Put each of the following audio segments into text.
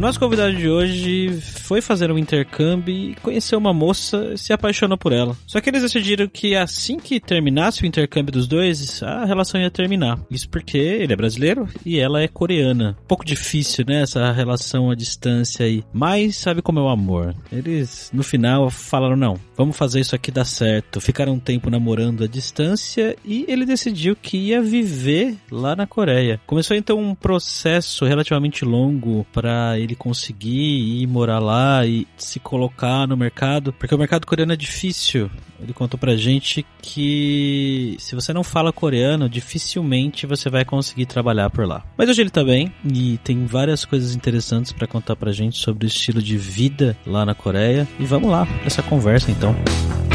Nosso convidado de hoje foi fazer um intercâmbio e conheceu uma moça e se apaixonou por ela. Só que eles decidiram que assim que terminasse o intercâmbio dos dois, a relação ia terminar. Isso porque ele é brasileiro e ela é coreana. Um pouco difícil, né, essa relação à distância aí. Mas sabe como é o amor? Eles, no final, falaram, não, vamos fazer isso aqui dar certo. Ficaram um tempo namorando à distância e ele decidiu que ia viver lá na Coreia. Começou então um processo relativamente longo para ele ele conseguir ir morar lá e se colocar no mercado, porque o mercado coreano é difícil. Ele contou pra gente que se você não fala coreano, dificilmente você vai conseguir trabalhar por lá. Mas hoje ele tá bem e tem várias coisas interessantes para contar pra gente sobre o estilo de vida lá na Coreia. E vamos lá essa conversa então. para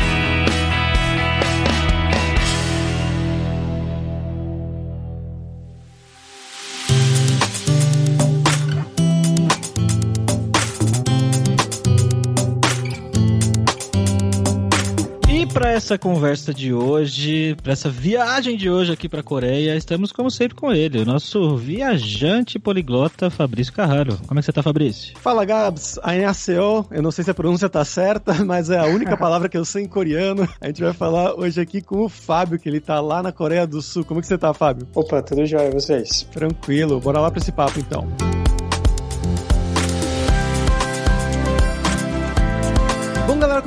essa conversa de hoje, para essa viagem de hoje aqui para a Coreia, estamos como sempre com ele, o nosso viajante poliglota Fabrício Carraro. Como é que você tá, Fabrício? Fala, Gabs. Annyeonghaseyo. Eu não sei se a pronúncia tá certa, mas é a única palavra que eu sei em coreano. A gente vai falar hoje aqui com o Fábio, que ele tá lá na Coreia do Sul. Como é que você tá, Fábio? Opa, tudo jóia, vocês? Tranquilo. Bora lá para esse papo, então. Bom,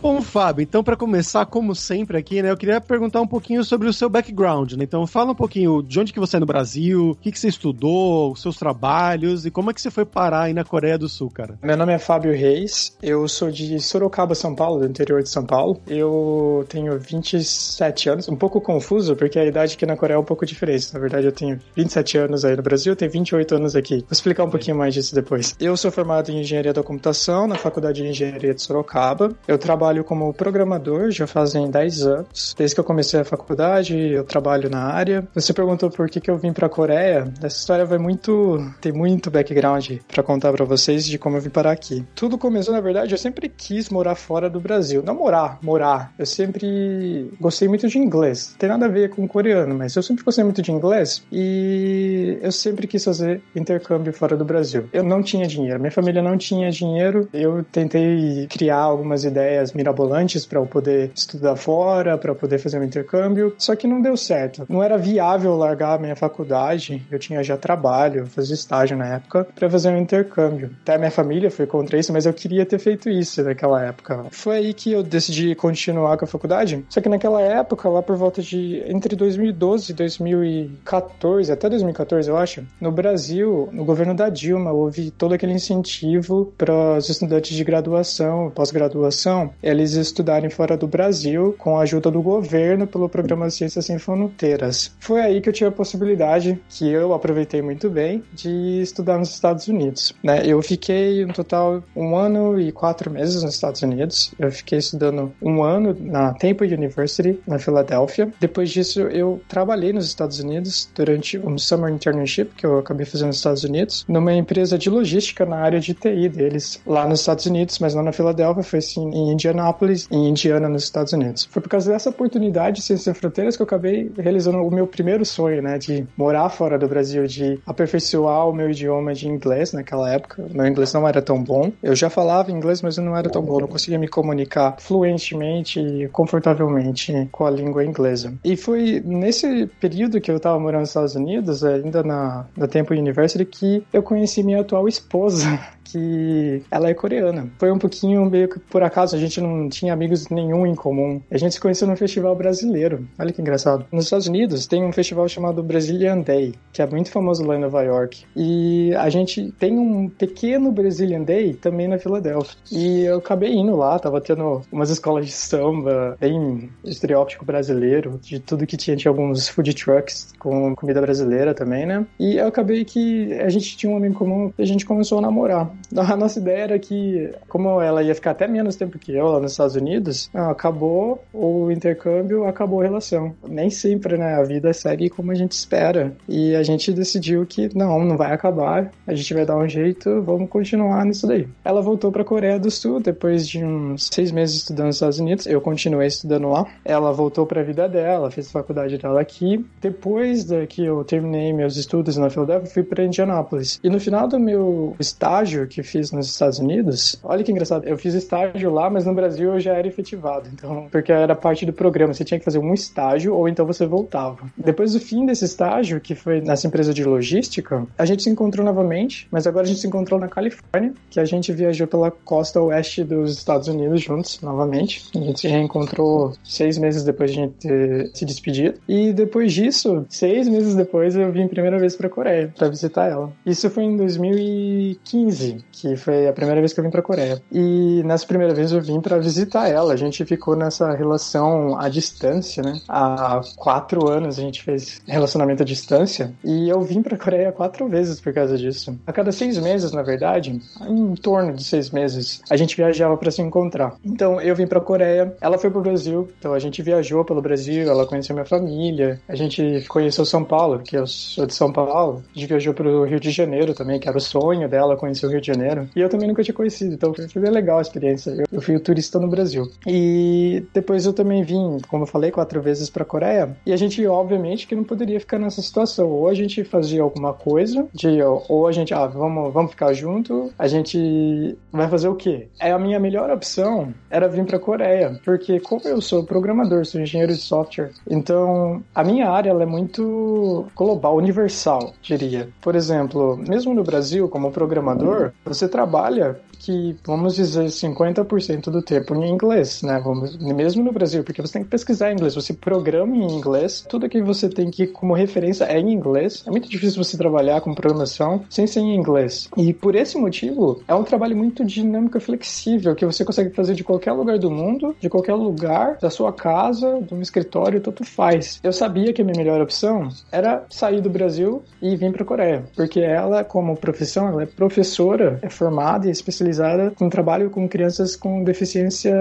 Bom, Fábio, então para começar, como sempre aqui, né, eu queria perguntar um pouquinho sobre o seu background, né? Então fala um pouquinho de onde que você é no Brasil, o que que você estudou, os seus trabalhos e como é que você foi parar aí na Coreia do Sul, cara? Meu nome é Fábio Reis, eu sou de Sorocaba, São Paulo, do interior de São Paulo. Eu tenho 27 anos, um pouco confuso, porque a idade aqui na Coreia é um pouco diferente. Na verdade, eu tenho 27 anos aí no Brasil, eu tenho 28 anos aqui. Vou explicar um pouquinho mais disso depois. Eu sou formado em Engenharia da Computação na Faculdade de Engenharia de Sorocaba. Eu trabalho trabalho como programador já fazem 10 anos. Desde que eu comecei a faculdade, eu trabalho na área. Você perguntou por que, que eu vim para a Coreia. Essa história vai muito. tem muito background para contar para vocês de como eu vim parar aqui. Tudo começou, na verdade, eu sempre quis morar fora do Brasil. Não morar, morar. Eu sempre gostei muito de inglês. Não tem nada a ver com coreano, mas eu sempre gostei muito de inglês e eu sempre quis fazer intercâmbio fora do Brasil. Eu não tinha dinheiro, minha família não tinha dinheiro. Eu tentei criar algumas ideias mirabolantes para eu poder estudar fora, para poder fazer um intercâmbio, só que não deu certo. Não era viável largar a minha faculdade, eu tinha já trabalho, fazia estágio na época, para fazer um intercâmbio. Até minha família foi contra isso, mas eu queria ter feito isso naquela época. Foi aí que eu decidi continuar com a faculdade, só que naquela época, lá por volta de entre 2012 e 2014, até 2014 eu acho, no Brasil, no governo da Dilma, houve todo aquele incentivo para os estudantes de graduação, pós-graduação, eles estudarem fora do Brasil com a ajuda do governo pelo programa Ciências Sem Fronteiras. Foi aí que eu tive a possibilidade, que eu aproveitei muito bem, de estudar nos Estados Unidos. Né? Eu fiquei no total um ano e quatro meses nos Estados Unidos. Eu fiquei estudando um ano na Temple University, na Filadélfia. Depois disso, eu trabalhei nos Estados Unidos durante um Summer Internship, que eu acabei fazendo nos Estados Unidos, numa empresa de logística na área de TI deles, lá nos Estados Unidos, mas não na Filadélfia, foi sim em Indiana Indianápolis, em Indiana, nos Estados Unidos. Foi por causa dessa oportunidade de Ciências Sem Fronteiras que eu acabei realizando o meu primeiro sonho, né, de morar fora do Brasil, de aperfeiçoar o meu idioma de inglês naquela época. Meu inglês não era tão bom. Eu já falava inglês, mas eu não era tão bom, não conseguia me comunicar fluentemente e confortavelmente com a língua inglesa. E foi nesse período que eu estava morando nos Estados Unidos, ainda na, na Temple University, que eu conheci minha atual esposa, que ela é coreana. Foi um pouquinho meio que por acaso, a gente não tinha amigos nenhum em comum. A gente se conheceu num festival brasileiro. Olha que engraçado. Nos Estados Unidos tem um festival chamado Brazilian Day, que é muito famoso lá em Nova York. E a gente tem um pequeno Brazilian Day também na Filadélfia. E eu acabei indo lá, tava tendo umas escolas de samba, bem estereótipo brasileiro, de tudo que tinha, tinha alguns food trucks com comida brasileira também, né? E eu acabei que a gente tinha um amigo comum e a gente começou a namorar. A nossa ideia era que, como ela ia ficar até menos tempo que eu nos Estados Unidos, acabou o intercâmbio, acabou a relação. Nem sempre, né? A vida segue como a gente espera. E a gente decidiu que não, não vai acabar, a gente vai dar um jeito, vamos continuar nisso daí. Ela voltou para a Coreia do Sul depois de uns seis meses estudando nos Estados Unidos. Eu continuei estudando lá. Ela voltou para a vida dela, fez a faculdade dela aqui. Depois que eu terminei meus estudos na Filadélfia, fui para Indianápolis. E no final do meu estágio que fiz nos Estados Unidos, olha que engraçado, eu fiz estágio lá, mas no Brasil eu já era efetivado. Então, porque era parte do programa, você tinha que fazer um estágio ou então você voltava. Depois do fim desse estágio, que foi nessa empresa de logística, a gente se encontrou novamente, mas agora a gente se encontrou na Califórnia, que a gente viajou pela costa oeste dos Estados Unidos juntos, novamente. A gente se reencontrou seis meses depois de a gente ter se despedido. E depois disso, seis meses depois, eu vim a primeira vez pra Coreia, para visitar ela. Isso foi em 2015, que foi a primeira vez que eu vim pra Coreia. E nessa primeira vez eu vim para visitar ela. A gente ficou nessa relação à distância, né? Há quatro anos a gente fez relacionamento à distância. E eu vim pra Coreia quatro vezes por causa disso. A cada seis meses, na verdade, em torno de seis meses, a gente viajava para se encontrar. Então eu vim pra Coreia, ela foi pro Brasil, então a gente viajou pelo Brasil, ela conheceu minha família, a gente conheceu São Paulo, porque eu sou de São Paulo, a gente viajou pro Rio de Janeiro também, que era o sonho dela conhecer o Rio de Janeiro. E eu também nunca tinha conhecido, então foi bem legal a experiência. Eu, eu fui o turista no Brasil. E depois eu também vim, como eu falei, quatro vezes pra Coreia. E a gente, obviamente, que não poderia ficar nessa situação. Ou a gente fazia alguma coisa, de, ou a gente, ah, vamos, vamos ficar junto, a gente vai fazer o quê? É a minha melhor opção era vir pra Coreia, porque como eu sou programador, sou engenheiro de software, então a minha área é muito global, universal, diria. Por exemplo, mesmo no Brasil, como programador, você trabalha que, vamos dizer, 50% do tempo em inglês, né? Vamos, mesmo no Brasil, porque você tem que pesquisar em inglês, você programa em inglês, tudo que você tem que como referência é em inglês. É muito difícil você trabalhar com programação sem ser em inglês. E por esse motivo, é um trabalho muito dinâmico e flexível, que você consegue fazer de qualquer lugar do mundo, de qualquer lugar, da sua casa, de um escritório, tanto faz. Eu sabia que a minha melhor opção era sair do Brasil e vir para a Coreia, porque ela, como profissão, ela é professora, é formada e especializada especializada trabalho com crianças com deficiência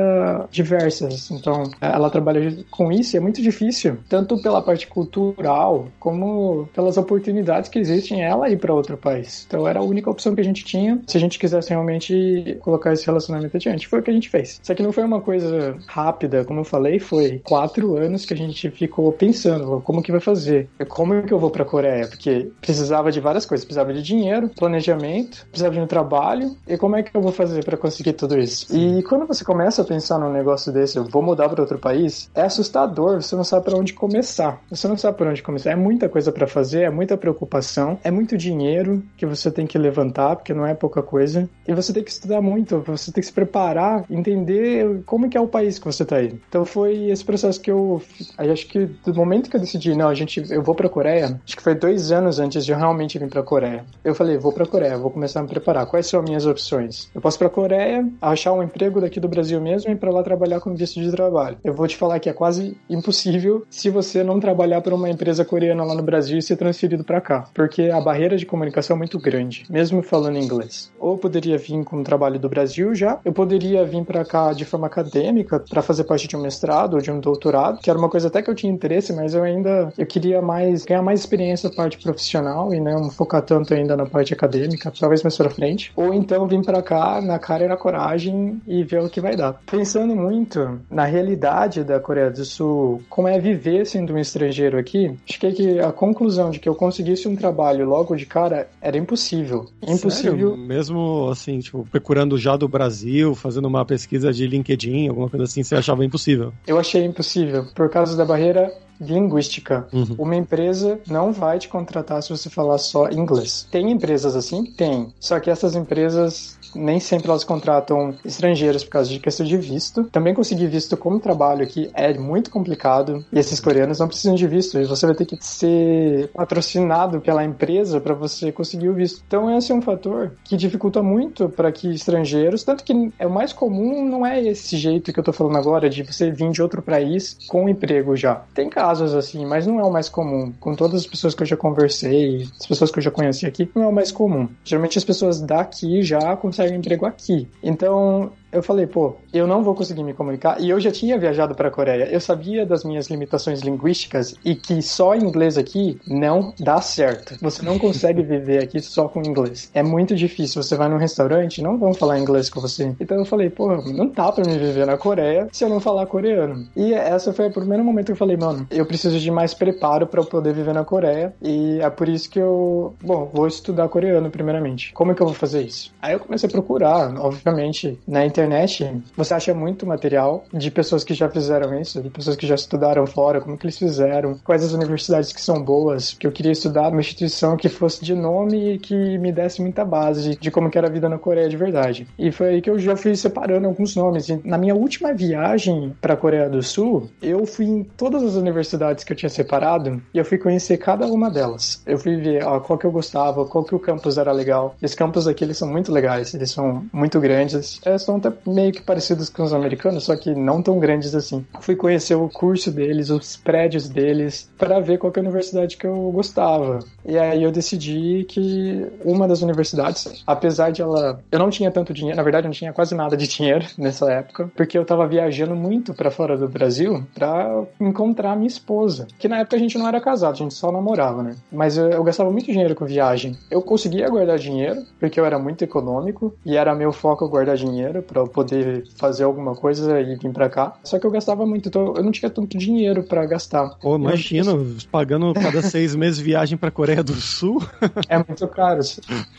diversas. Então, ela trabalha com isso e é muito difícil, tanto pela parte cultural como pelas oportunidades que existem ela ir para outro país. Então, era a única opção que a gente tinha se a gente quisesse realmente colocar esse relacionamento adiante. Foi o que a gente fez. Isso aqui não foi uma coisa rápida, como eu falei, foi quatro anos que a gente ficou pensando como que vai fazer, como que eu vou para a Coreia, porque precisava de várias coisas, precisava de dinheiro, planejamento, precisava de um trabalho e como é que eu vou fazer para conseguir tudo isso? E quando você começa a pensar num negócio desse, eu vou mudar para outro país, é assustador, você não sabe para onde começar. Você não sabe por onde começar. É muita coisa para fazer, é muita preocupação, é muito dinheiro que você tem que levantar, porque não é pouca coisa. E você tem que estudar muito, você tem que se preparar, entender como que é o país que você tá aí. Então foi esse processo que eu, acho que do momento que eu decidi, não, a gente, eu vou para Coreia, acho que foi dois anos antes de eu realmente vir para Coreia. Eu falei, vou para Coreia, vou começar a me preparar. Quais são as minhas opções? Eu posso ir pra Coreia, achar um emprego daqui do Brasil mesmo e ir pra lá trabalhar com visto de trabalho. Eu vou te falar que é quase impossível se você não trabalhar para uma empresa coreana lá no Brasil e ser transferido para cá, porque a barreira de comunicação é muito grande, mesmo falando inglês. Ou poderia vir com um trabalho do Brasil já, eu poderia vir para cá de forma acadêmica para fazer parte de um mestrado ou de um doutorado, que era uma coisa até que eu tinha interesse, mas eu ainda eu queria mais ganhar mais experiência na parte profissional e não focar tanto ainda na parte acadêmica, talvez mais para frente. Ou então vir para cá na cara e na coragem e ver o que vai dar. Pensando muito na realidade da Coreia do Sul, como é viver sendo um estrangeiro aqui, acho que a conclusão de que eu conseguisse um trabalho logo de cara era impossível. Impossível. Sério? Mesmo assim, tipo, procurando já do Brasil, fazendo uma pesquisa de LinkedIn, alguma coisa assim, você achava impossível? Eu achei impossível, por causa da barreira linguística. Uhum. Uma empresa não vai te contratar se você falar só inglês. Tem empresas assim? Tem. Só que essas empresas nem sempre elas contratam estrangeiros por causa de questão de visto. Também conseguir visto como trabalho aqui é muito complicado e esses coreanos não precisam de visto você vai ter que ser patrocinado pela empresa para você conseguir o visto. Então esse é um fator que dificulta muito para que estrangeiros, tanto que é o mais comum não é esse jeito que eu tô falando agora de você vir de outro país com emprego já. Tem casos assim, mas não é o mais comum. Com todas as pessoas que eu já conversei, as pessoas que eu já conheci aqui, não é o mais comum. Geralmente as pessoas daqui já emprego aqui. Então, eu falei, pô, eu não vou conseguir me comunicar. E eu já tinha viajado para a Coreia. Eu sabia das minhas limitações linguísticas e que só inglês aqui não dá certo. Você não consegue viver aqui só com inglês. É muito difícil. Você vai num restaurante, não vão falar inglês com você. Então eu falei, pô, não dá para me viver na Coreia se eu não falar coreano. E essa foi o primeiro momento que eu falei, mano, eu preciso de mais preparo para eu poder viver na Coreia. E é por isso que eu, bom, vou estudar coreano primeiramente. Como é que eu vou fazer isso? Aí eu comecei a procurar, obviamente, na internet internet, você acha muito material de pessoas que já fizeram isso, de pessoas que já estudaram fora, como que eles fizeram, quais as universidades que são boas, que eu queria estudar numa instituição que fosse de nome e que me desse muita base de como que era a vida na Coreia de verdade. E foi aí que eu já fui separando alguns nomes. E na minha última viagem para a Coreia do Sul, eu fui em todas as universidades que eu tinha separado e eu fui conhecer cada uma delas. Eu fui ver ó, qual que eu gostava, qual que o campus era legal. Esses campos aqui, eles são muito legais, eles são muito grandes. Eles são até meio que parecidos com os americanos, só que não tão grandes assim. Fui conhecer o curso deles, os prédios deles, para ver qual que é a universidade que eu gostava. E aí eu decidi que uma das universidades, apesar de ela. Eu não tinha tanto dinheiro, na verdade eu não tinha quase nada de dinheiro nessa época, porque eu tava viajando muito para fora do Brasil para encontrar minha esposa. Que na época a gente não era casado, a gente só namorava, né? Mas eu, eu gastava muito dinheiro com viagem. Eu conseguia guardar dinheiro, porque eu era muito econômico e era meu foco guardar dinheiro para eu poder fazer alguma coisa e vir para cá. Só que eu gastava muito, então eu não tinha tanto dinheiro para gastar. Pô, imagina, eu... pagando cada seis meses viagem para Coreia do Sul. é muito caro.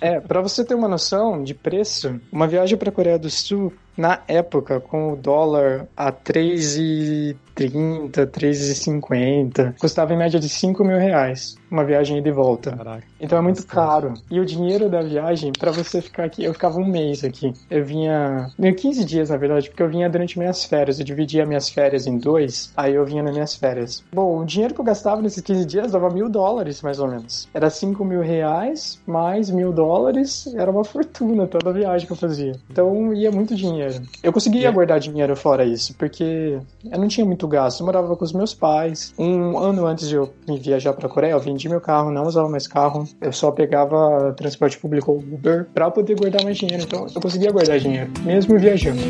É, para você ter uma noção de preço, uma viagem para Coreia do Sul na época, com o dólar a 3,30, 3,50, custava em média de 5 mil reais uma viagem ida e volta. Caraca. Então é muito caro. E o dinheiro da viagem, para você ficar aqui, eu ficava um mês aqui. Eu vinha, meio 15 dias na verdade, porque eu vinha durante minhas férias. Eu dividia minhas férias em dois, aí eu vinha nas minhas férias. Bom, o dinheiro que eu gastava nesses 15 dias dava mil dólares, mais ou menos. Era 5 mil reais, mais mil dólares, era uma fortuna toda a viagem que eu fazia. Então ia muito dinheiro. Eu conseguia yeah. guardar dinheiro fora isso, porque eu não tinha muito gasto. Eu morava com os meus pais. Um ano antes de eu viajar para a Coreia, eu vendi meu carro, não usava mais carro. Eu só pegava transporte público ou Uber para poder guardar mais dinheiro. Então eu conseguia guardar dinheiro, mesmo viajando.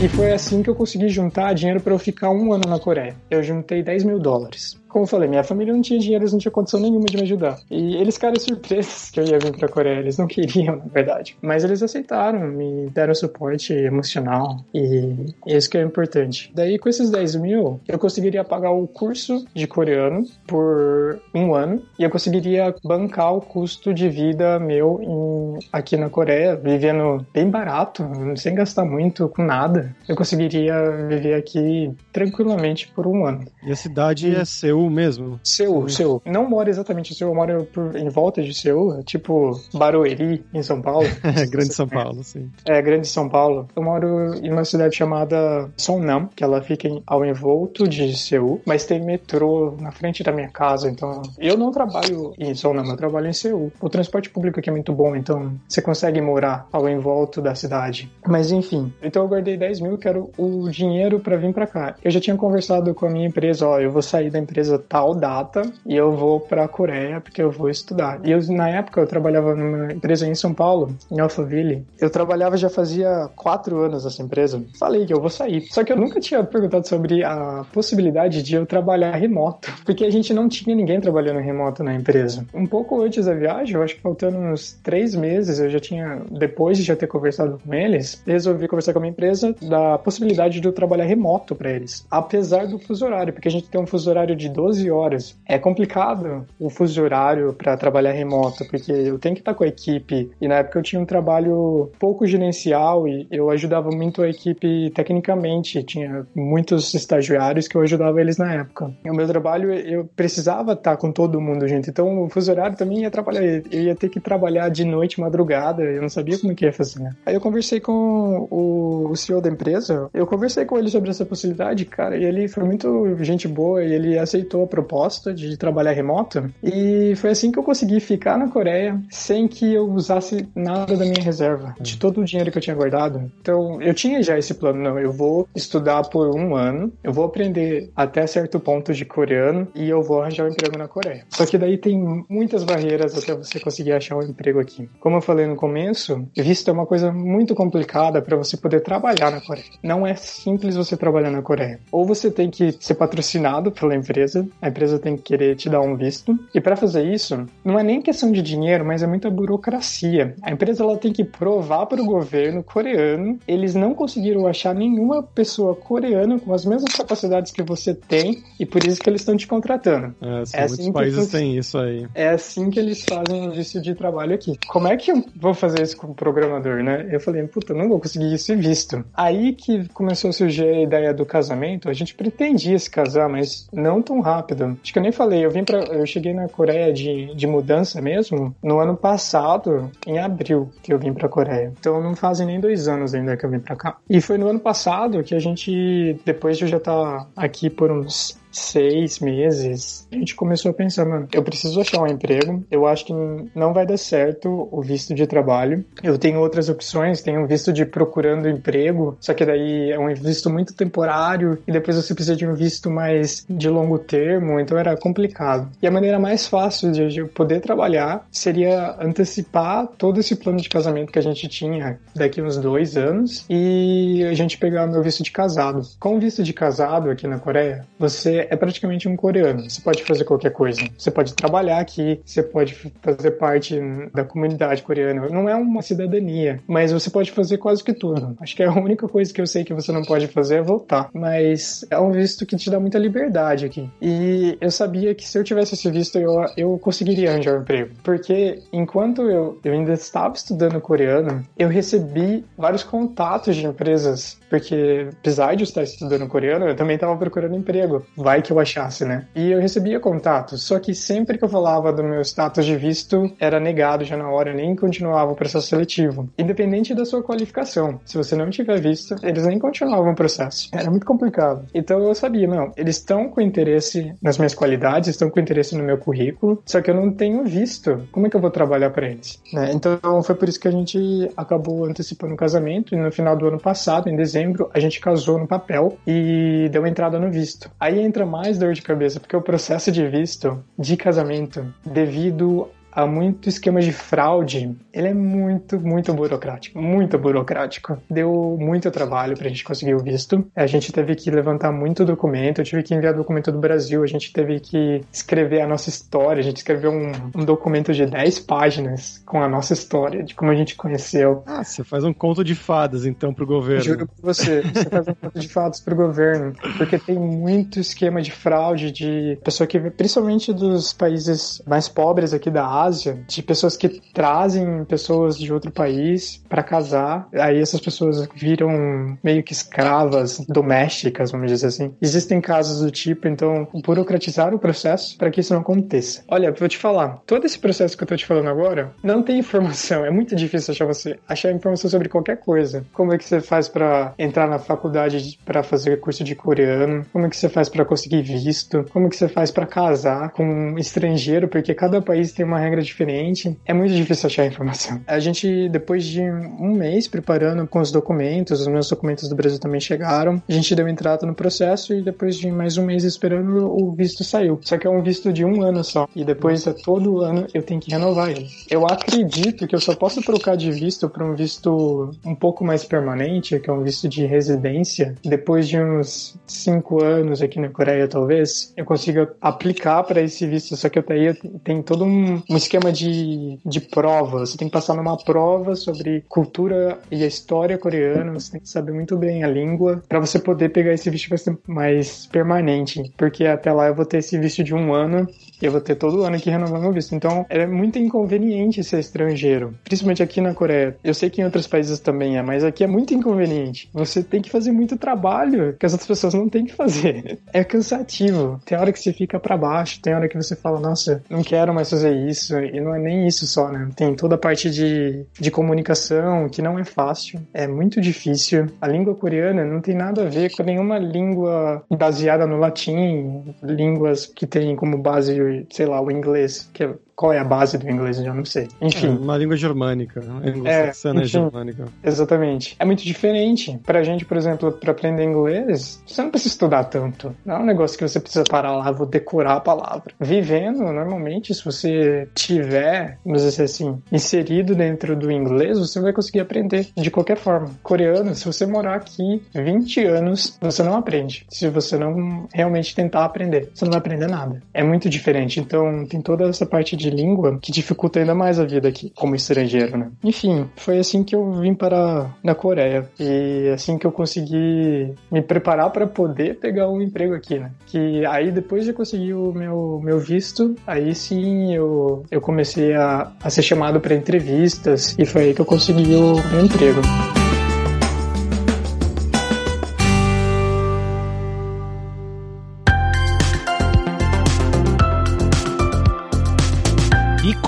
E foi assim que eu consegui juntar dinheiro para eu ficar um ano na Coreia. Eu juntei 10 mil dólares. Como eu falei, minha família não tinha dinheiro, eles não tinham condição nenhuma de me ajudar. E eles ficaram surpresos que eu ia vir pra Coreia. Eles não queriam, na verdade. Mas eles aceitaram, me deram suporte emocional. E isso que é importante. Daí, com esses 10 mil, eu conseguiria pagar o curso de coreano por um ano. E eu conseguiria bancar o custo de vida meu em, aqui na Coreia, vivendo bem barato, sem gastar muito com nada. Eu conseguiria viver aqui tranquilamente por um ano. E a cidade e... é seu Seul mesmo? Seul, Seul. Não moro exatamente em Seul, eu moro por, em volta de Seul, tipo Barueri, em São Paulo. é, Grande São Paulo, sim. É, Grande São Paulo. Eu moro em uma cidade chamada Songnam, que ela fica em, ao envolto de Seul, mas tem metrô na frente da minha casa, então eu não trabalho em Songnam, eu trabalho em Seul. O transporte público aqui é muito bom, então você consegue morar ao envolto da cidade. Mas enfim, então eu guardei 10 mil, que era o dinheiro para vir para cá. Eu já tinha conversado com a minha empresa, ó, eu vou sair da empresa tal data e eu vou para a Coreia porque eu vou estudar. E eu, na época eu trabalhava numa empresa em São Paulo, em Alphaville. Eu trabalhava já fazia quatro anos nessa empresa. Falei que eu vou sair. Só que eu nunca tinha perguntado sobre a possibilidade de eu trabalhar remoto, porque a gente não tinha ninguém trabalhando remoto na empresa. Um pouco antes da viagem, eu acho que faltando uns três meses, eu já tinha, depois de já ter conversado com eles, resolvi conversar com a minha empresa, da possibilidade de eu trabalhar remoto para eles, apesar do fuso horário, porque a gente tem um fuso horário de 12 horas. É complicado o fuso horário para trabalhar remoto, porque eu tenho que estar com a equipe e na época eu tinha um trabalho pouco gerencial e eu ajudava muito a equipe tecnicamente, tinha muitos estagiários que eu ajudava eles na época. O meu trabalho eu precisava estar com todo mundo junto, então o fuso horário também ia trabalhar, eu ia ter que trabalhar de noite, madrugada, eu não sabia como que ia fazer. Aí eu conversei com o, CEO da empresa, eu conversei com ele sobre essa possibilidade, cara, e ele foi muito gente boa e ele aceitou a proposta de trabalhar remoto e foi assim que eu consegui ficar na Coreia sem que eu usasse nada da minha reserva, de todo o dinheiro que eu tinha guardado. Então, eu tinha já esse plano, não, eu vou estudar por um ano, eu vou aprender até certo ponto de coreano e eu vou arranjar um emprego na Coreia. Só que daí tem muitas barreiras até você conseguir achar um emprego aqui. Como eu falei no começo, visto é uma coisa muito complicada para você poder trabalhar na Coreia. Não é simples você trabalhar na Coreia. Ou você tem que ser patrocinado pela empresa, a empresa tem que querer te dar um visto. E para fazer isso, não é nem questão de dinheiro, mas é muita burocracia. A empresa ela tem que provar para o governo coreano, eles não conseguiram achar nenhuma pessoa coreana com as mesmas capacidades que você tem e por isso que eles estão te contratando. É, sim, é assim muitos países têm isso aí. É assim que eles fazem o visto de trabalho aqui. Como é que eu vou fazer isso com o programador, né? Eu falei, puta, não vou conseguir isso visto. Aí que começou a surgir a ideia do casamento, a gente pretendia se casar, mas não tão rápido. Acho que eu nem falei, eu vim para, eu cheguei na Coreia de, de mudança mesmo no ano passado, em abril, que eu vim pra Coreia. Então não fazem nem dois anos ainda que eu vim pra cá. E foi no ano passado que a gente, depois de eu já estar tá aqui por uns seis meses, a gente começou a pensar, mano, eu preciso achar um emprego, eu acho que não vai dar certo o visto de trabalho. Eu tenho outras opções, tenho um visto de procurando emprego, só que daí é um visto muito temporário e depois você precisa de um visto mais de longo termo, então era complicado. E a maneira mais fácil de eu poder trabalhar seria antecipar todo esse plano de casamento que a gente tinha daqui uns dois anos e a gente pegar meu visto de casado. Com o visto de casado aqui na Coreia, você é praticamente um coreano. Você pode fazer qualquer coisa. Você pode trabalhar aqui, você pode fazer parte da comunidade coreana. Não é uma cidadania, mas você pode fazer quase que tudo. Acho que a única coisa que eu sei que você não pode fazer é voltar. Mas é um visto que te dá muita liberdade aqui. E eu sabia que se eu tivesse esse visto, eu, eu conseguiria arranjar um emprego. Porque enquanto eu, eu ainda estava estudando coreano, eu recebi vários contatos de empresas. Porque apesar de eu estar estudando coreano, eu também estava procurando emprego vai que eu achasse, né? E eu recebia contatos, só que sempre que eu falava do meu status de visto, era negado já na hora, nem continuava o processo seletivo. Independente da sua qualificação. Se você não tiver visto, eles nem continuavam o processo. Era muito complicado. Então eu sabia, não, eles estão com interesse nas minhas qualidades, estão com interesse no meu currículo, só que eu não tenho visto. Como é que eu vou trabalhar para eles? Né? Então foi por isso que a gente acabou antecipando o casamento e no final do ano passado, em dezembro, a gente casou no papel e deu entrada no visto. Aí entra mais dor de cabeça, porque o processo de visto de casamento, devido há muito esquema de fraude, ele é muito, muito burocrático, muito burocrático. Deu muito trabalho pra gente conseguir o visto. A gente teve que levantar muito documento, eu tive que enviar documento do Brasil, a gente teve que escrever a nossa história, a gente escreveu um, um documento de 10 páginas com a nossa história, de como a gente conheceu. Ah, você faz um conto de fadas então pro governo. Juro pra você, você faz um conto de fadas pro governo, porque tem muito esquema de fraude de pessoa que, principalmente dos países mais pobres aqui da Ásia, Ásia, de pessoas que trazem pessoas de outro país para casar. Aí essas pessoas viram meio que escravas domésticas, vamos dizer assim. Existem casos do tipo, então, burocratizar o processo para que isso não aconteça. Olha, vou te falar, todo esse processo que eu tô te falando agora não tem informação. É muito difícil achar você achar informação sobre qualquer coisa. Como é que você faz para entrar na faculdade para fazer curso de coreano? Como é que você faz para conseguir visto? Como é que você faz para casar com um estrangeiro? Porque cada país tem uma regra diferente, é muito difícil achar informação. A gente, depois de um mês preparando com os documentos, os meus documentos do Brasil também chegaram, a gente deu entrada no processo e depois de mais um mês esperando, o visto saiu. Só que é um visto de um ano só. E depois, a todo ano, eu tenho que renovar ele. Eu acredito que eu só posso trocar de visto para um visto um pouco mais permanente, que é um visto de residência, depois de uns cinco anos aqui na Coreia, talvez, eu consiga aplicar para esse visto. Só que eu tenho, tem todo um, um esquema de, de prova. Você tem que passar numa prova sobre cultura e a história coreana. Você tem que saber muito bem a língua para você poder pegar esse visto mais permanente. Porque até lá eu vou ter esse visto de um ano eu vou ter todo ano que renovar meu visto. Então é muito inconveniente ser estrangeiro, principalmente aqui na Coreia. Eu sei que em outros países também é, mas aqui é muito inconveniente. Você tem que fazer muito trabalho que as outras pessoas não têm que fazer. É cansativo. Tem hora que você fica para baixo, tem hora que você fala, nossa, não quero mais fazer isso. E não é nem isso só, né? Tem toda a parte de, de comunicação que não é fácil, é muito difícil. A língua coreana não tem nada a ver com nenhuma língua baseada no latim, línguas que tem como base, sei lá, o inglês, que é qual é a base do inglês, eu não sei. Enfim. É uma língua germânica, anglo-saxana é, germânica. Exatamente. É muito diferente. Pra gente, por exemplo, para aprender inglês, você não precisa estudar tanto. Não é um negócio que você precisa parar lá, vou decorar a palavra. Vivendo, normalmente, se você tiver, vamos dizer assim, inserido dentro do inglês, você vai conseguir aprender de qualquer forma. Coreano, se você morar aqui 20 anos, você não aprende. Se você não realmente tentar aprender, você não vai aprender nada. É muito diferente. Então, tem toda essa parte de língua que dificulta ainda mais a vida aqui, como estrangeiro, né? Enfim, foi assim que eu vim para na Coreia e assim que eu consegui me preparar para poder pegar um emprego aqui, né? Que aí depois de conseguir o meu, meu visto, aí sim eu, eu comecei a, a ser chamado para entrevistas e foi aí que eu consegui o meu emprego.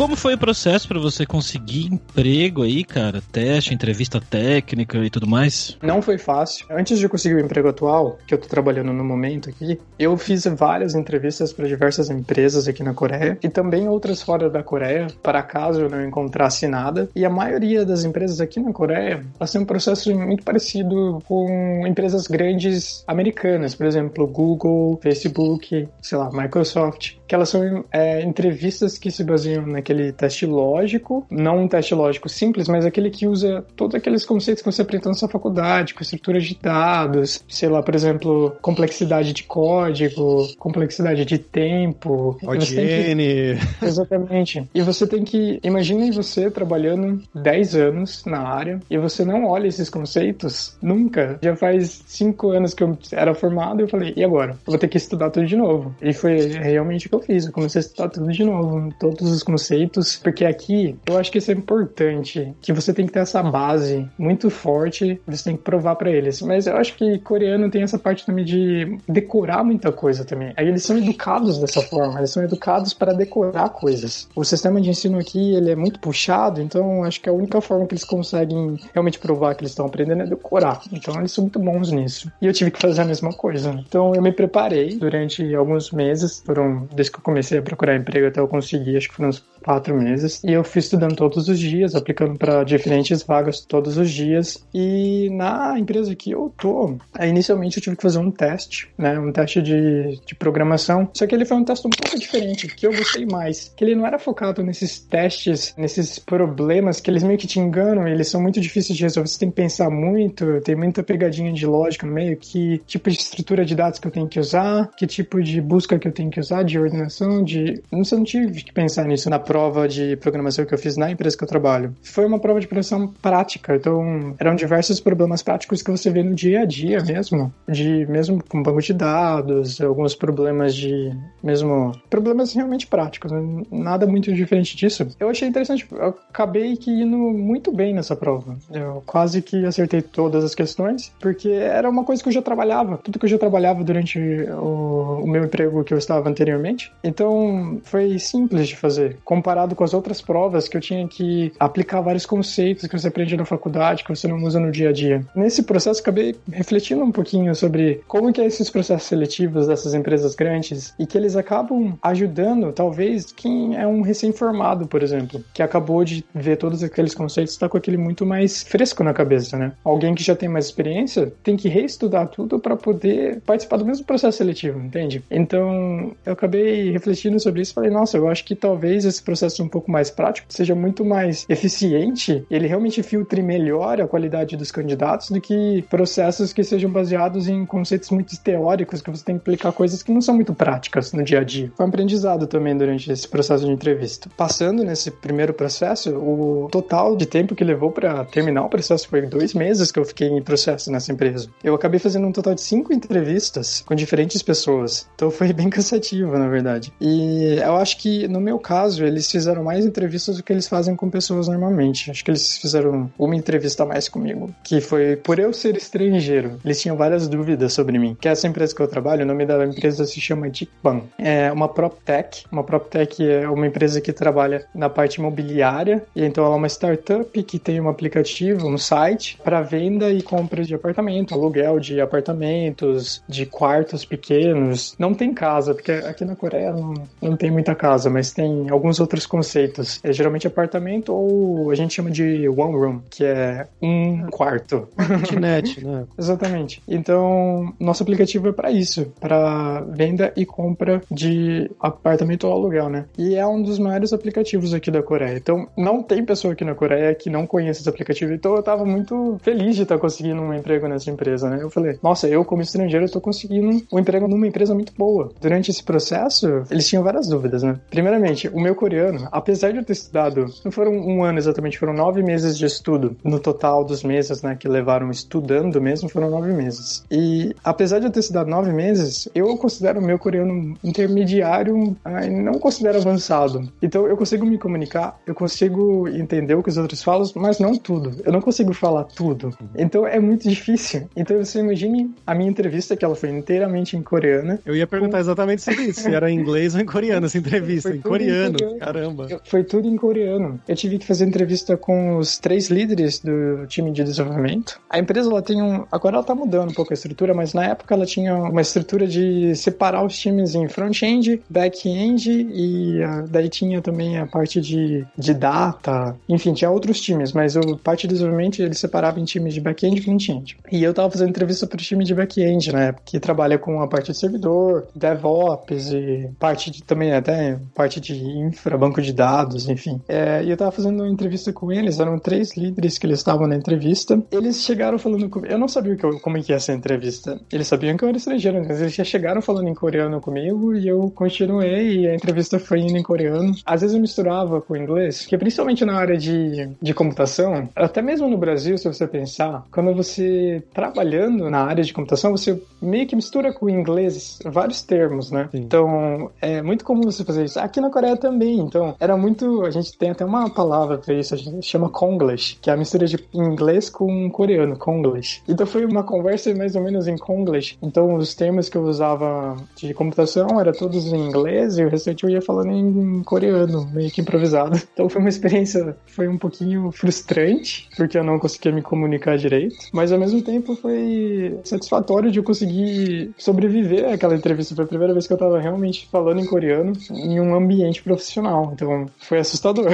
Como foi o processo para você conseguir emprego aí, cara? Teste, entrevista técnica e tudo mais? Não foi fácil. Antes de conseguir o emprego atual, que eu tô trabalhando no momento aqui, eu fiz várias entrevistas para diversas empresas aqui na Coreia e também outras fora da Coreia, para caso eu não encontrasse nada. E a maioria das empresas aqui na Coreia, têm um processo muito parecido com empresas grandes americanas, por exemplo, Google, Facebook, sei lá, Microsoft, que elas são é, entrevistas que se baseiam naquele aquele teste lógico, não um teste lógico simples, mas aquele que usa todos aqueles conceitos que você aprendeu na sua faculdade, com estrutura de dados, sei lá, por exemplo, complexidade de código, complexidade de tempo. OGN. Que... Exatamente. E você tem que. Imaginem você trabalhando 10 anos na área e você não olha esses conceitos nunca. Já faz 5 anos que eu era formado e eu falei, e agora? Eu vou ter que estudar tudo de novo. E foi realmente o que eu fiz. Eu comecei a estudar tudo de novo. Todos os conceitos conceitos, porque aqui eu acho que isso é importante, que você tem que ter essa base muito forte, você tem que provar para eles. Mas eu acho que coreano tem essa parte também de decorar muita coisa também. Aí eles são educados dessa forma, eles são educados para decorar coisas. O sistema de ensino aqui, ele é muito puxado, então acho que a única forma que eles conseguem realmente provar que eles estão aprendendo é decorar. Então eles são muito bons nisso. E eu tive que fazer a mesma coisa. Então eu me preparei durante alguns meses, foram desde que eu comecei a procurar emprego até eu conseguir, acho que foram uns quatro meses. E eu fui estudando todos os dias, aplicando para diferentes vagas todos os dias. E na empresa que eu tô, inicialmente eu tive que fazer um teste, né? Um teste de, de programação. Só que ele foi um teste um pouco diferente, que eu gostei mais. Que ele não era focado nesses testes, nesses problemas que eles meio que te enganam, eles são muito difíceis de resolver. Você tem que pensar muito, tem muita pegadinha de lógica no meio, que tipo de estrutura de dados que eu tenho que usar, que tipo de busca que eu tenho que usar, de ordenação, de. Não, sei, não tive que pensar nisso na prova de programação que eu fiz na empresa que eu trabalho. Foi uma prova de programação prática, então eram diversos problemas práticos que você vê no dia a dia mesmo, de mesmo com banco de dados, alguns problemas de mesmo problemas realmente práticos, né? nada muito diferente disso. Eu achei interessante, eu acabei que indo muito bem nessa prova. Eu quase que acertei todas as questões, porque era uma coisa que eu já trabalhava, tudo que eu já trabalhava durante o, o meu emprego que eu estava anteriormente. Então foi simples de fazer comparado com as outras provas que eu tinha que aplicar vários conceitos que você aprende na faculdade, que você não usa no dia a dia. Nesse processo, acabei refletindo um pouquinho sobre como que é esses processos seletivos dessas empresas grandes e que eles acabam ajudando, talvez, quem é um recém-formado, por exemplo, que acabou de ver todos aqueles conceitos, está com aquele muito mais fresco na cabeça, né? Alguém que já tem mais experiência tem que reestudar tudo para poder participar do mesmo processo seletivo, entende? Então, eu acabei refletindo sobre isso e falei, nossa, eu acho que talvez esse processo um pouco mais prático, seja muito mais eficiente, ele realmente filtre melhor a qualidade dos candidatos do que processos que sejam baseados em conceitos muito teóricos, que você tem que aplicar coisas que não são muito práticas no dia a dia. Foi um aprendizado também durante esse processo de entrevista. Passando nesse primeiro processo, o total de tempo que levou para terminar o processo foi dois meses que eu fiquei em processo nessa empresa. Eu acabei fazendo um total de cinco entrevistas com diferentes pessoas. Então foi bem cansativo, na verdade. E eu acho que, no meu caso, eles fizeram mais entrevistas do que eles fazem com pessoas normalmente. Acho que eles fizeram uma entrevista a mais comigo, que foi por eu ser estrangeiro. Eles tinham várias dúvidas sobre mim. Que essa empresa que eu trabalho, o nome da empresa se chama Dicban. É uma PropTech. Uma PropTech é uma empresa que trabalha na parte imobiliária. E então ela é uma startup que tem um aplicativo, um site para venda e compra de apartamento, aluguel de apartamentos, de quartos pequenos. Não tem casa, porque aqui na Coreia não, não tem muita casa, mas tem alguns outros conceitos. É geralmente apartamento ou a gente chama de one room, que é um quarto. Kitnet, né? Exatamente. Então, nosso aplicativo é para isso, para venda e compra de apartamento ou aluguel, né? E é um dos maiores aplicativos aqui da Coreia. Então, não tem pessoa aqui na Coreia que não conheça esse aplicativo. Então, eu tava muito feliz de estar conseguindo um emprego nessa empresa, né? Eu falei, nossa, eu como estrangeiro, tô conseguindo um emprego numa empresa muito boa. Durante esse processo, eles tinham várias dúvidas, né? Primeiramente, o meu coreano, apesar de eu ter estudado, não foram um ano exatamente, foram nove meses de estudo. No total dos meses, né, que levaram estudando mesmo, foram nove meses. E apesar de eu ter estudado nove meses, eu considero o meu coreano intermediário, não considero avançado. Então eu consigo me comunicar, eu consigo entender o que os outros falam, mas não tudo. Eu não consigo falar tudo. Então é muito difícil. Então você imagine a minha entrevista, que ela foi inteiramente em coreana. Eu ia perguntar exatamente sobre isso, se era em inglês ou em coreano essa entrevista. Em coreano. em coreano. Caramba. Foi tudo em coreano. Eu tive que fazer entrevista com os três líderes do time de desenvolvimento. A empresa ela tem um. Agora ela tá mudando um pouco a estrutura, mas na época ela tinha uma estrutura de separar os times em front-end, back-end e uh, daí tinha também a parte de, de data. Enfim, tinha outros times, mas a parte de desenvolvimento ele separava em times de back-end e front-end. E eu tava fazendo entrevista para o time de back-end, né? Que trabalha com a parte de servidor, DevOps e parte de também até parte de infra, banco de dados, enfim. É, e eu tava fazendo uma entrevista com eles, eram três líderes que eles estavam na entrevista. Eles chegaram falando comigo. Eu não sabia que eu, como é que ia essa entrevista. Eles sabiam que eu era estrangeiro, mas eles já chegaram falando em coreano comigo e eu continuei e a entrevista foi indo em coreano. Às vezes eu misturava com inglês, porque principalmente na área de, de computação, até mesmo no Brasil, se você pensar, quando você trabalhando na área de computação, você meio que mistura com o inglês vários termos, né? Sim. Então, é muito comum você fazer isso. Aqui na Coreia também, então, era muito. A gente tem até uma palavra para isso, a gente chama Konglish, que é a mistura de inglês com coreano, Konglish. Então, foi uma conversa mais ou menos em Konglish. Então, os termos que eu usava de computação eram todos em inglês e o restante eu ia falando em coreano, meio que improvisado. Então, foi uma experiência, foi um pouquinho frustrante, porque eu não conseguia me comunicar direito, mas ao mesmo tempo foi satisfatório de eu conseguir sobreviver àquela entrevista. Foi a primeira vez que eu tava realmente falando em coreano em um ambiente profissional. Então, foi assustador.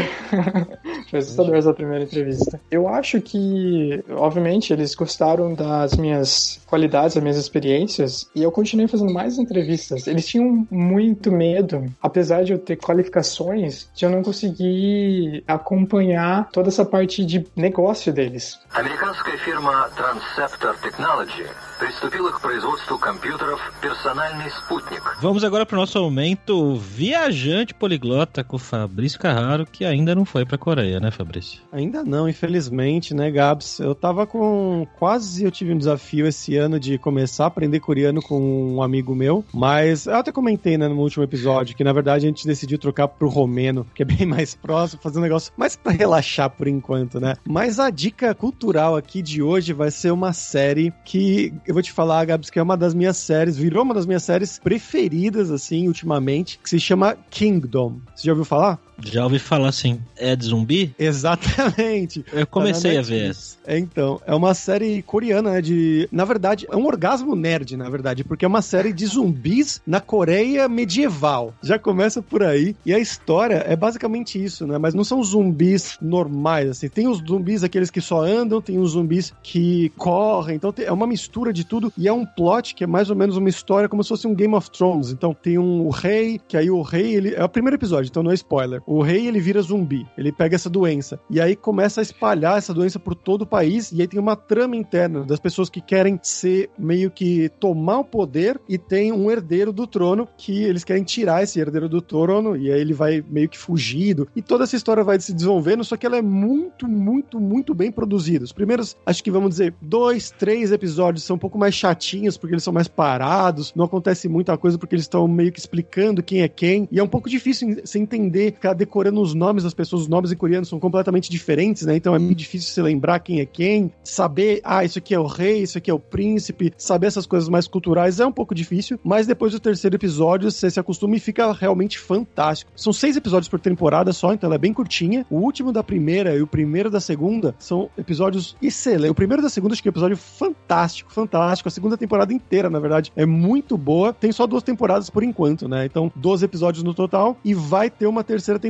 foi assustador essa primeira entrevista. Eu acho que, obviamente, eles gostaram das minhas qualidades, das minhas experiências, e eu continuei fazendo mais entrevistas. Eles tinham muito medo, apesar de eu ter qualificações, de eu não conseguir acompanhar toda essa parte de negócio deles. Американская фирма Transceptor Technology приступила к производству компьютеров «Персональный спутник». Vamos agora para o nosso momento viajante poliglota com o Fabrício Carraro, que ainda não foi para a Coreia, né, Fabrício? Ainda não, infelizmente, né, Gabs? Eu tava com quase eu tive um desafio esse ano de começar a aprender coreano com um amigo meu, mas eu até comentei, né, no último episódio que na verdade a gente decidiu trocar pro romeno, que é bem mais próximo, fazer um negócio mais para relaxar por enquanto, né? Mas a dica cultural aqui de hoje vai ser uma série que eu vou te falar, Gabs, que é uma das minhas séries, virou uma das minhas séries preferidas, assim, ultimamente, que se chama Kingdom. Você já ouviu falar? Já ouvi falar assim. É de zumbi? Exatamente. Eu comecei tá a ver essa. É, então. É uma série coreana, né? De. Na verdade, é um orgasmo nerd, na verdade, porque é uma série de zumbis na Coreia medieval. Já começa por aí. E a história é basicamente isso, né? Mas não são zumbis normais, assim. Tem os zumbis, aqueles que só andam, tem os zumbis que correm. Então é uma mistura de tudo. E é um plot que é mais ou menos uma história como se fosse um Game of Thrones. Então tem um o rei, que aí o rei, ele. É o primeiro episódio, então não é spoiler. O rei, ele vira zumbi. Ele pega essa doença. E aí começa a espalhar essa doença por todo o país. E aí tem uma trama interna das pessoas que querem ser meio que tomar o poder e tem um herdeiro do trono que eles querem tirar esse herdeiro do trono e aí ele vai meio que fugido. E toda essa história vai se desenvolvendo, só que ela é muito, muito, muito bem produzida. Os primeiros, acho que vamos dizer, dois, três episódios são um pouco mais chatinhos porque eles são mais parados, não acontece muita coisa porque eles estão meio que explicando quem é quem. E é um pouco difícil se entender, ficar decorando os nomes das pessoas. Os nomes em coreano são completamente diferentes, né? Então é muito difícil se lembrar quem é quem, saber, ah, isso aqui é o rei, isso aqui é o príncipe, saber essas coisas mais culturais é um pouco difícil, mas depois do terceiro episódio você se acostuma e fica realmente fantástico. São seis episódios por temporada só, então ela é bem curtinha. O último da primeira e o primeiro da segunda são episódios excelentes. O primeiro da segunda acho que é um episódio fantástico, fantástico. A segunda temporada inteira, na verdade, é muito boa. Tem só duas temporadas por enquanto, né? Então, 12 episódios no total e vai ter uma terceira temporada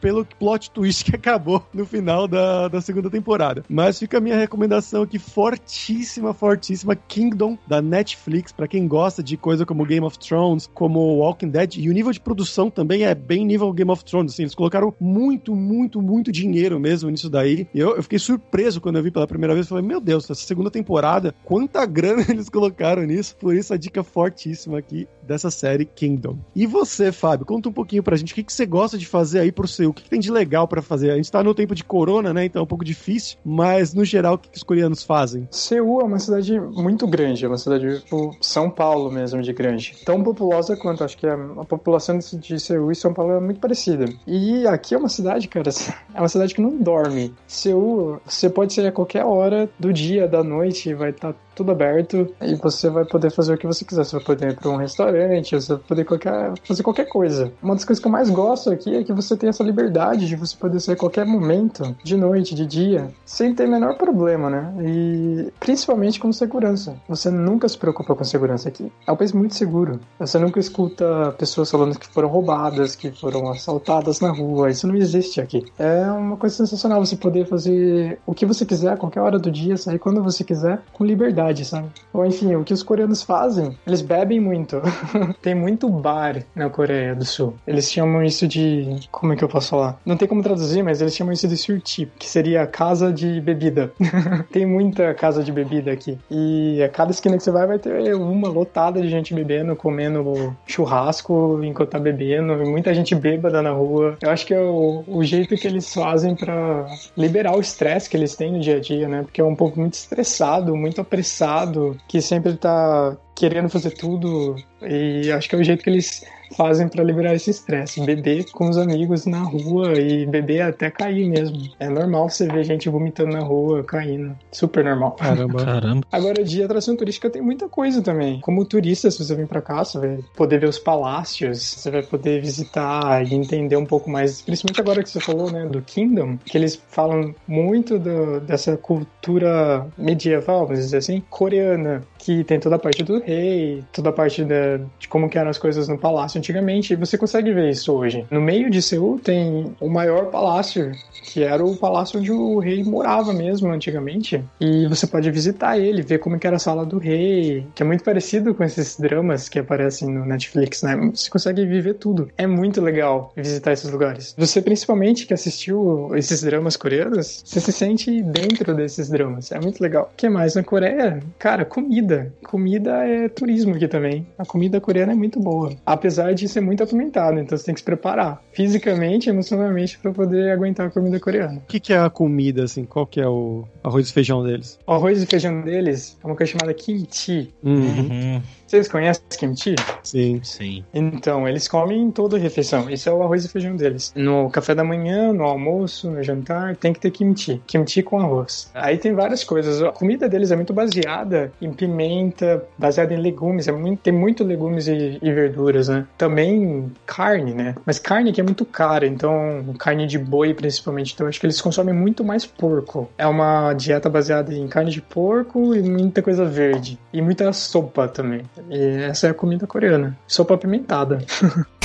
pelo plot twist que acabou no final da, da segunda temporada. Mas fica a minha recomendação aqui fortíssima, fortíssima Kingdom da Netflix para quem gosta de coisa como Game of Thrones, como Walking Dead e o nível de produção também é bem nível Game of Thrones, assim, eles colocaram muito, muito, muito dinheiro mesmo nisso daí. Eu, eu fiquei surpreso quando eu vi pela primeira vez, falei, meu Deus, essa segunda temporada, quanta grana eles colocaram nisso. Por isso a dica fortíssima aqui dessa série Kingdom. E você, Fábio, conta um pouquinho pra gente o que, que você gosta de fazer aí pro seu, o que, que tem de legal para fazer? A gente tá no tempo de corona, né? Então é um pouco difícil, mas no geral, o que, que os coreanos fazem? Seul é uma cidade muito grande, é uma cidade tipo São Paulo mesmo de grande. Tão populosa quanto, acho que a, a população de Seul e São Paulo é muito parecida. E aqui é uma cidade, cara, é uma cidade que não dorme. Seul, você pode sair a qualquer hora do dia, da noite, vai estar tá tudo aberto e você vai poder fazer o que você quiser. Você vai poder ir para um restaurante, você vai poder qualquer, fazer qualquer coisa. Uma das coisas que eu mais gosto aqui é que você tem essa liberdade de você poder sair a qualquer momento, de noite, de dia, sem ter menor problema, né? E principalmente com segurança. Você nunca se preocupa com segurança aqui. É um país muito seguro. Você nunca escuta pessoas falando que foram roubadas, que foram assaltadas na rua. Isso não existe aqui. É uma coisa sensacional você poder fazer o que você quiser, a qualquer hora do dia, sair quando você quiser, com liberdade sabe? Ou enfim, o que os coreanos fazem, eles bebem muito. tem muito bar na Coreia do Sul. Eles chamam isso de. Como é que eu posso falar? Não tem como traduzir, mas eles chamam isso de surti, que seria casa de bebida. tem muita casa de bebida aqui. E a cada esquina que você vai, vai ter uma lotada de gente bebendo, comendo churrasco enquanto tá bebendo, muita gente bêbada na rua. Eu acho que é o, o jeito que eles fazem para liberar o estresse que eles têm no dia a dia, né? Porque é um povo muito estressado, muito apressado que sempre tá querendo fazer tudo. E acho que é o jeito que eles fazem para liberar esse estresse. Beber com os amigos na rua e beber até cair mesmo. É normal você ver gente vomitando na rua, caindo. Super normal. Caramba. Caramba. Agora, de atração turística tem muita coisa também. Como turista, se você vir para cá, você vai poder ver os palácios, você vai poder visitar e entender um pouco mais, principalmente agora que você falou, né, do Kingdom, que eles falam muito do, dessa cultura medieval, vamos dizer assim, coreana, que tem toda a parte do rei, toda a parte da, de como que eram as coisas no palácio antigamente, e você consegue ver isso hoje. No meio de Seul tem o maior palácio, que era o palácio onde o rei morava mesmo antigamente, e você pode visitar ele, ver como era a sala do rei, que é muito parecido com esses dramas que aparecem no Netflix, né? Você consegue viver tudo. É muito legal visitar esses lugares. Você principalmente que assistiu esses dramas coreanos, você se sente dentro desses dramas. É muito legal. O que mais na Coreia? Cara, comida comida. Comida é turismo aqui também. A comida coreana é muito boa. Apesar de ser muito apimentada, então você tem que se preparar fisicamente e emocionalmente para poder aguentar a comida coreana. O que, que, é a comida, assim? Qual que é o arroz e feijão deles? O arroz e feijão deles é uma coisa chamada kimchi. Uhum. Vocês conhecem kimchi? Sim. Sim. Então, eles comem toda a refeição. Esse é o arroz e feijão deles. No café da manhã, no almoço, no jantar, tem que ter kimchi. Kimchi com arroz. Aí tem várias coisas. A comida deles é muito baseada em pimenta, baseada em legumes. É muito, tem muito legumes e, e verduras, né? Também carne, né? Mas carne que é muito cara, então carne de boi principalmente. Então acho que eles consomem muito mais porco. É uma dieta baseada em carne de porco e muita coisa verde. E muita sopa também. E essa é a comida coreana. Sopa apimentada.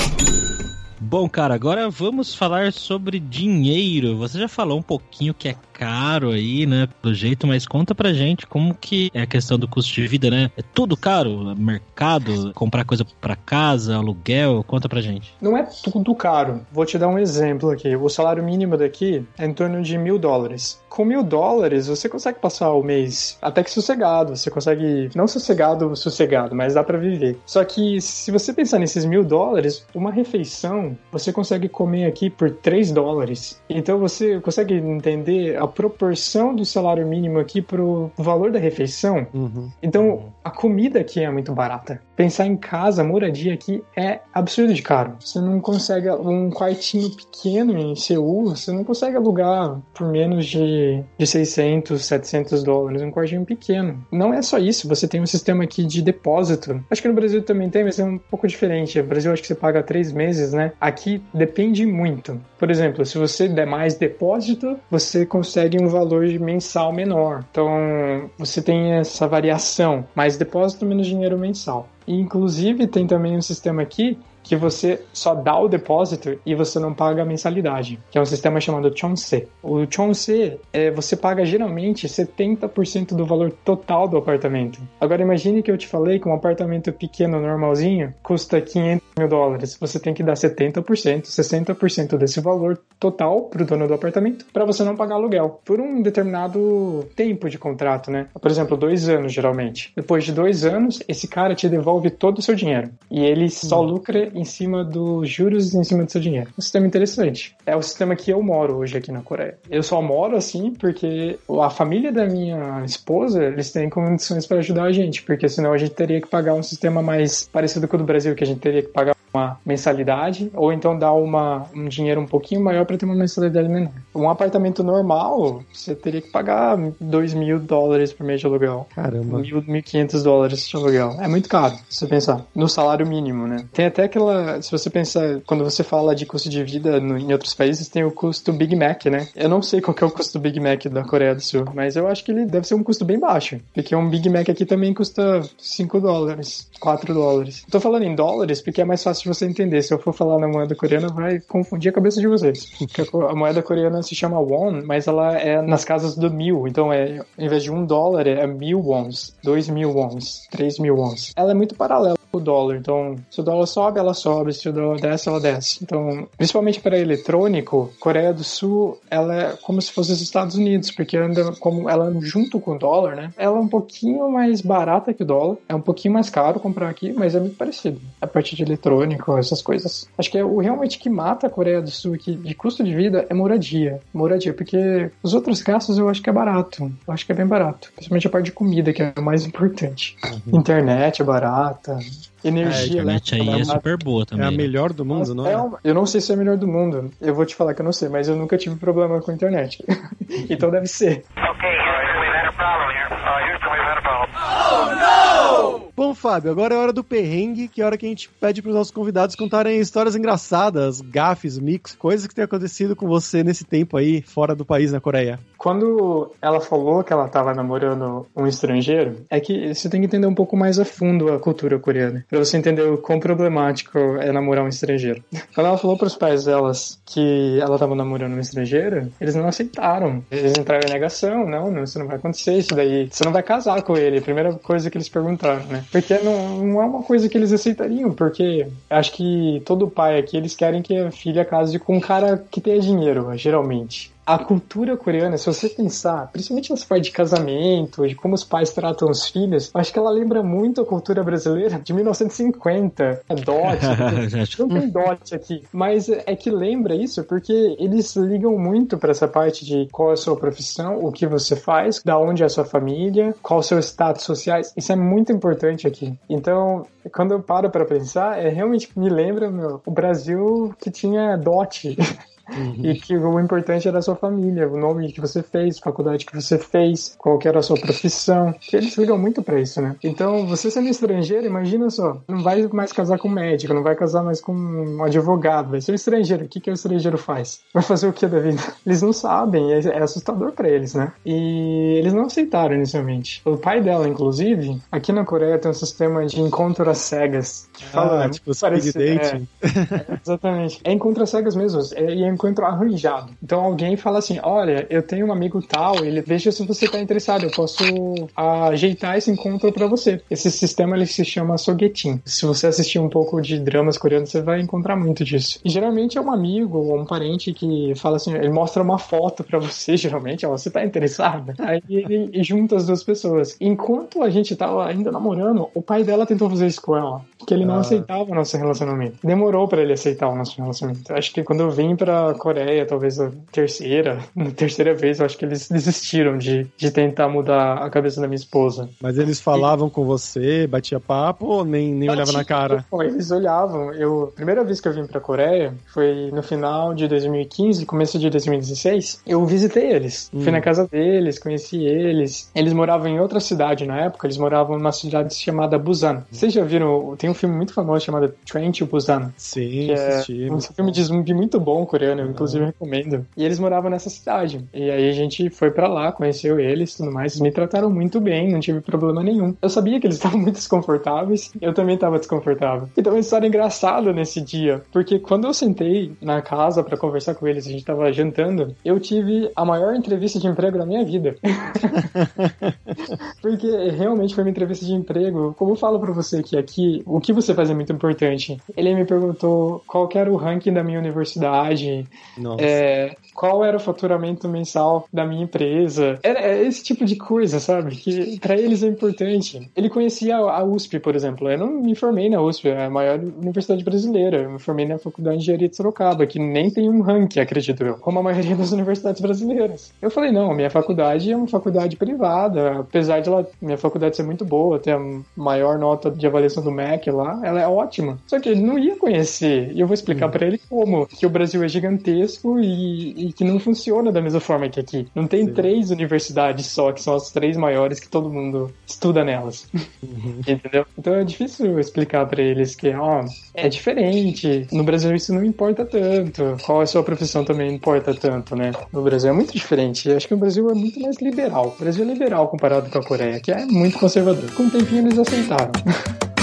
Bom, cara, agora vamos falar sobre dinheiro. Você já falou um pouquinho que é caro aí, né? Do jeito, mas conta pra gente como que é a questão do custo de vida, né? É tudo caro? Mercado, comprar coisa pra casa, aluguel, conta pra gente. Não é tudo caro. Vou te dar um exemplo aqui. O salário mínimo daqui é em torno de mil dólares. Com mil dólares, você consegue passar o mês até que sossegado. Você consegue, não sossegado, sossegado, mas dá para viver. Só que se você pensar nesses mil dólares, uma refeição você consegue comer aqui por 3 dólares. Então você consegue entender a proporção do salário mínimo aqui pro valor da refeição. Uhum. Então a comida aqui é muito barata. Pensar em casa, moradia aqui é absurdo de caro. Você não consegue um quartinho pequeno em Seul, você não consegue alugar por menos de, de 600, 700 dólares, um quartinho pequeno. Não é só isso, você tem um sistema aqui de depósito. Acho que no Brasil também tem, mas é um pouco diferente. No Brasil acho que você paga três meses, né? Aqui depende muito. Por exemplo, se você der mais depósito, você consegue um valor mensal menor. Então, você tem essa variação. Mais depósito, menos dinheiro mensal. Inclusive, tem também um sistema aqui que você só dá o depósito e você não paga a mensalidade, que é um sistema chamado Chonse. O Chonse, é, você paga geralmente 70% do valor total do apartamento. Agora imagine que eu te falei que um apartamento pequeno, normalzinho, custa 500 mil dólares. Você tem que dar 70%, 60% desse valor total para o dono do apartamento, para você não pagar aluguel, por um determinado tempo de contrato, né? Por exemplo, dois anos, geralmente. Depois de dois anos, esse cara te devolve todo o seu dinheiro. E ele só lucra em cima dos juros em cima do seu dinheiro. Um sistema interessante. É o sistema que eu moro hoje aqui na Coreia. Eu só moro assim porque a família da minha esposa, eles têm condições para ajudar a gente, porque senão a gente teria que pagar um sistema mais parecido com o do Brasil, que a gente teria que pagar uma mensalidade, ou então dar uma, um dinheiro um pouquinho maior para ter uma mensalidade menor. Um apartamento normal, você teria que pagar 2 mil dólares por mês de aluguel. Caramba. 1.500 dólares de aluguel. É muito caro, se você pensar. No salário mínimo, né? Tem até aquela. Se você pensar, quando você fala de custo de vida no, em outros países, tem o custo Big Mac, né? Eu não sei qual é o custo Big Mac da Coreia do Sul, mas eu acho que ele deve ser um custo bem baixo. Porque um Big Mac aqui também custa 5 dólares, 4 dólares. Tô falando em dólares porque é mais fácil de você entender. Se eu for falar na moeda coreana, vai confundir a cabeça de vocês. Porque a moeda coreana se chama won, mas ela é nas casas do mil. Então, é, em vez de um dólar, é mil wons, dois mil wons, três mil wons. Ela é muito paralela o dólar. Então, se o dólar sobe, ela sobe. Se o dólar desce, ela desce. Então, principalmente para eletrônico, Coreia do Sul, ela é como se fosse os Estados Unidos, porque anda como ela junto com o dólar, né? Ela é um pouquinho mais barata que o dólar. É um pouquinho mais caro comprar aqui, mas é muito parecido. A partir de eletrônico, essas coisas. Acho que é o realmente que mata a Coreia do Sul aqui de custo de vida é moradia. Moradia, porque os outros gastos eu acho que é barato. Eu acho que é bem barato. Principalmente a parte de comida, que é o mais importante. Internet é barata. Energia A internet aí elétrica é super boa É também. a né? melhor do mundo, não é é? uma- Eu não sei se é a melhor do mundo. Eu vou te falar que eu não sei, mas eu nunca tive problema com a internet. então deve ser. Uh, problem. Bom, Fábio, agora é hora do perrengue, que é a hora que a gente pede pros nossos convidados contarem histórias engraçadas, gafes, mix, coisas que têm acontecido com você nesse tempo aí, fora do país, na Coreia. Quando ela falou que ela tava namorando um estrangeiro, é que você tem que entender um pouco mais a fundo a cultura coreana, pra você entender o quão problemático é namorar um estrangeiro. Quando ela falou pros pais delas que ela tava namorando um estrangeiro, eles não aceitaram. Eles entraram em negação, não, não, isso não vai acontecer, isso daí, você não vai casar com ele, a primeira coisa que eles perguntaram, né? Porque não, não é uma coisa que eles aceitariam, porque acho que todo pai aqui, eles querem que a filha case com um cara que tenha dinheiro, geralmente. A cultura coreana, se você pensar, principalmente nessa parte de casamento, de como os pais tratam os filhos, acho que ela lembra muito a cultura brasileira de 1950. É dote, não tem dote aqui, mas é que lembra isso porque eles ligam muito para essa parte de qual é a sua profissão, o que você faz, da onde é a sua família, qual é o seu status sociais. Isso é muito importante aqui. Então, quando eu paro para pensar, é realmente me lembra meu, o Brasil que tinha dote. E que o importante era a sua família, o nome que você fez, faculdade que você fez, qual que era a sua profissão. Que eles ligam muito pra isso, né? Então, você sendo estrangeiro, imagina só, não vai mais casar com um médico, não vai casar mais com um advogado, vai ser um estrangeiro. O que, que o estrangeiro faz? Vai fazer o que da vida? Eles não sabem, é, é assustador pra eles, né? E eles não aceitaram inicialmente. O pai dela, inclusive, aqui na Coreia tem um sistema de encontro às cegas. Que fala, ah, tipo, parece- é, dating. Exatamente. É encontro às cegas mesmo. É, e é encontro arranjado. Então alguém fala assim: olha, eu tenho um amigo tal, ele veja se você está interessado, eu posso ajeitar esse encontro para você. Esse sistema ele se chama Sogetin. Se você assistir um pouco de dramas coreanos, você vai encontrar muito disso. E geralmente é um amigo ou um parente que fala assim, ele mostra uma foto para você, geralmente, ó, você tá interessado? Aí ele junta as duas pessoas. Enquanto a gente tava ainda namorando, o pai dela tentou fazer isso com ela, que ele não ah. aceitava o nosso relacionamento. Demorou para ele aceitar o nosso relacionamento. Acho que quando eu vim pra Coreia, talvez a terceira, na terceira vez, eu acho que eles desistiram de, de tentar mudar a cabeça da minha esposa. Mas eles falavam e... com você, batia papo ou nem, nem olhava na cara? Eles olhavam. Eu, a primeira vez que eu vim pra Coreia foi no final de 2015, começo de 2016. Eu visitei eles. Hum. Fui na casa deles, conheci eles. Eles moravam em outra cidade na época, eles moravam numa cidade chamada Busan. Vocês já viram? Tem um filme muito famoso chamado Train to Busan. Sim, é um filme de zumbi muito bom coreano, eu inclusive recomendo. E eles moravam nessa cidade. E aí a gente foi para lá, conheceu eles e tudo mais. Eles me trataram muito bem, não tive problema nenhum. Eu sabia que eles estavam muito desconfortáveis, eu também estava desconfortável. Então uma história engraçada nesse dia, porque quando eu sentei na casa para conversar com eles, a gente tava jantando, eu tive a maior entrevista de emprego da minha vida. porque realmente foi uma entrevista de emprego. Como eu falo para você que aqui, o que você faz é muito importante. Ele me perguntou qual era o ranking da minha universidade, é, qual era o faturamento mensal da minha empresa. Era é esse tipo de coisa, sabe? Que para eles é importante. Ele conhecia a USP, por exemplo. Eu não me formei na USP, é a maior universidade brasileira. Eu me formei na Faculdade de Engenharia de Sorocaba, que nem tem um ranking, acredito eu, como a maioria das universidades brasileiras. Eu falei, não, minha faculdade é uma faculdade privada. Apesar de ela, minha faculdade ser muito boa, ter a maior nota de avaliação do MEC lá, ela é ótima. Só que ele não ia conhecer. E eu vou explicar hum. para ele como que o Brasil é gigantesco e, e, que não funciona da mesma forma que aqui. Não tem Sim. três universidades só, que são as três maiores que todo mundo estuda nelas. Uhum. Entendeu? Então é difícil explicar para eles que, ó, é diferente. No Brasil isso não importa tanto. Qual é a sua profissão também não importa tanto, né? No Brasil é muito diferente. Acho que o Brasil é muito mais liberal. O Brasil é liberal comparado com a Coreia, que é muito conservador. Com o tempinho eles aceitaram.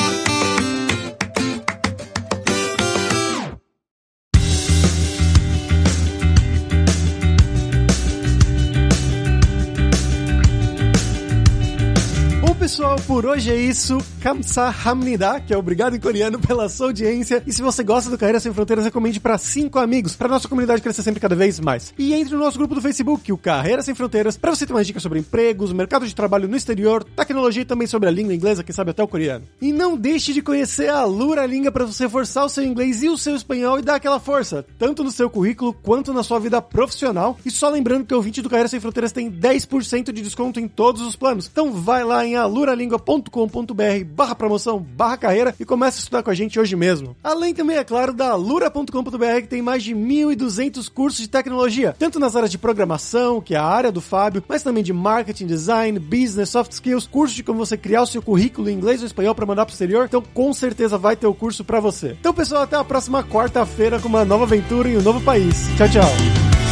por hoje é isso. Kamsahamnida, que é obrigado em coreano pela sua audiência. E se você gosta do Carreira Sem Fronteiras, recomende para cinco amigos, para nossa comunidade crescer sempre cada vez mais. E entre no nosso grupo do Facebook, o Carreira Sem Fronteiras, para você ter mais dicas sobre empregos, mercado de trabalho no exterior, tecnologia e também sobre a língua inglesa, quem sabe até o coreano. E não deixe de conhecer a Lura Língua para você forçar o seu inglês e o seu espanhol e dar aquela força, tanto no seu currículo quanto na sua vida profissional. E só lembrando que o 20 do Carreira Sem Fronteiras tem 10% de desconto em todos os planos. Então vai lá em aluralingua.com.br barra promoção, barra carreira e comece a estudar com a gente hoje mesmo. Além também, é claro, da alura.com.br que tem mais de 1.200 cursos de tecnologia, tanto nas áreas de programação, que é a área do Fábio, mas também de marketing, design, business, soft skills, cursos de como você criar o seu currículo em inglês ou espanhol para mandar pro exterior. Então, com certeza vai ter o curso para você. Então, pessoal, até a próxima quarta-feira com uma nova aventura em um novo país. Tchau, tchau.